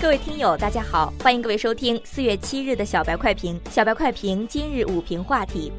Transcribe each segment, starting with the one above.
各位听友，大家好，欢迎各位收听四月七日的小白快评。小白快评今日午评话题：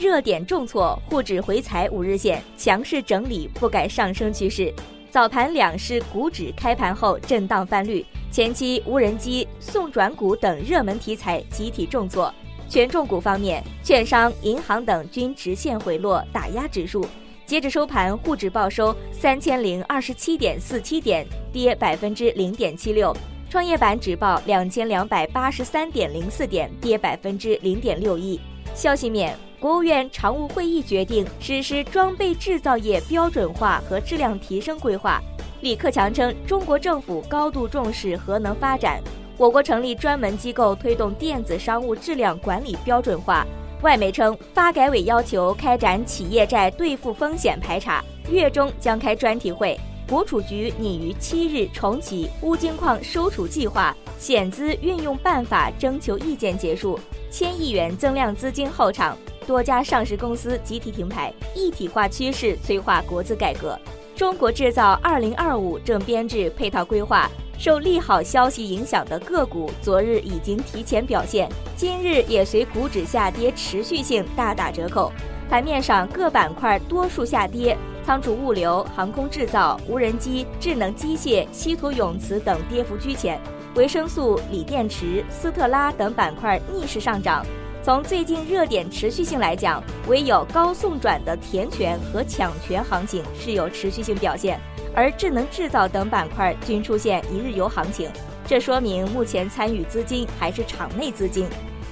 热点重挫，沪指回踩五日线，强势整理不改上升趋势。早盘两市股指开盘后震荡翻绿。前期无人机、送转股等热门题材集体重挫，权重股方面，券商、银行等均直线回落，打压指数。截至收盘，沪指报收三千零二十七点四七点，跌百分之零点七六；创业板指报两千两百八十三点零四点，跌百分之零点六一。消息面，国务院常务会议决定实施装备制造业标准化和质量提升规划。李克强称，中国政府高度重视核能发展，我国成立专门机构推动电子商务质量管理标准化。外媒称，发改委要求开展企业债兑付风险排查，月中将开专题会。国储局拟于七日重启钨金矿收储计划险资运用办法征求意见结束，千亿元增量资金后场，多家上市公司集体停牌，一体化趋势催化国资改革。中国制造二零二五正编制配套规划，受利好消息影响的个股，昨日已经提前表现，今日也随股指下跌持续性大打折扣。盘面上各板块多数下跌，仓储物流、航空制造、无人机、智能机械、稀土永磁等跌幅居前，维生素、锂电池、斯特拉等板块逆势上涨。从最近热点持续性来讲，唯有高送转的填权和抢权行情是有持续性表现，而智能制造等板块均出现一日游行情，这说明目前参与资金还是场内资金。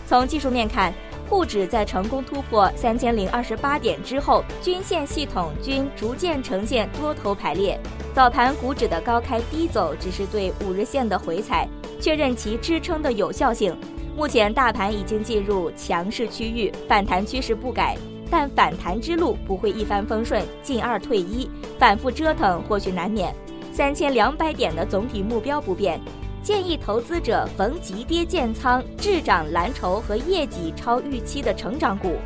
从技术面看，沪指在成功突破三千零二十八点之后，均线系统均逐渐呈现多头排列。早盘股指的高开低走，只是对五日线的回踩，确认其支撑的有效性。目前大盘已经进入强势区域，反弹趋势不改，但反弹之路不会一帆风顺，进二退一，反复折腾或许难免。三千两百点的总体目标不变，建议投资者逢急跌建仓滞涨蓝筹和业绩超预期的成长股。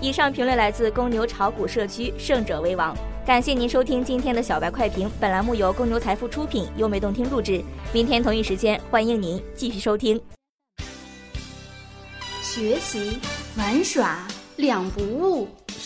以上评论来自公牛炒股社区，胜者为王。感谢您收听今天的小白快评，本栏目由公牛财富出品，优美动听录制。明天同一时间，欢迎您继续收听。学习玩耍两不误，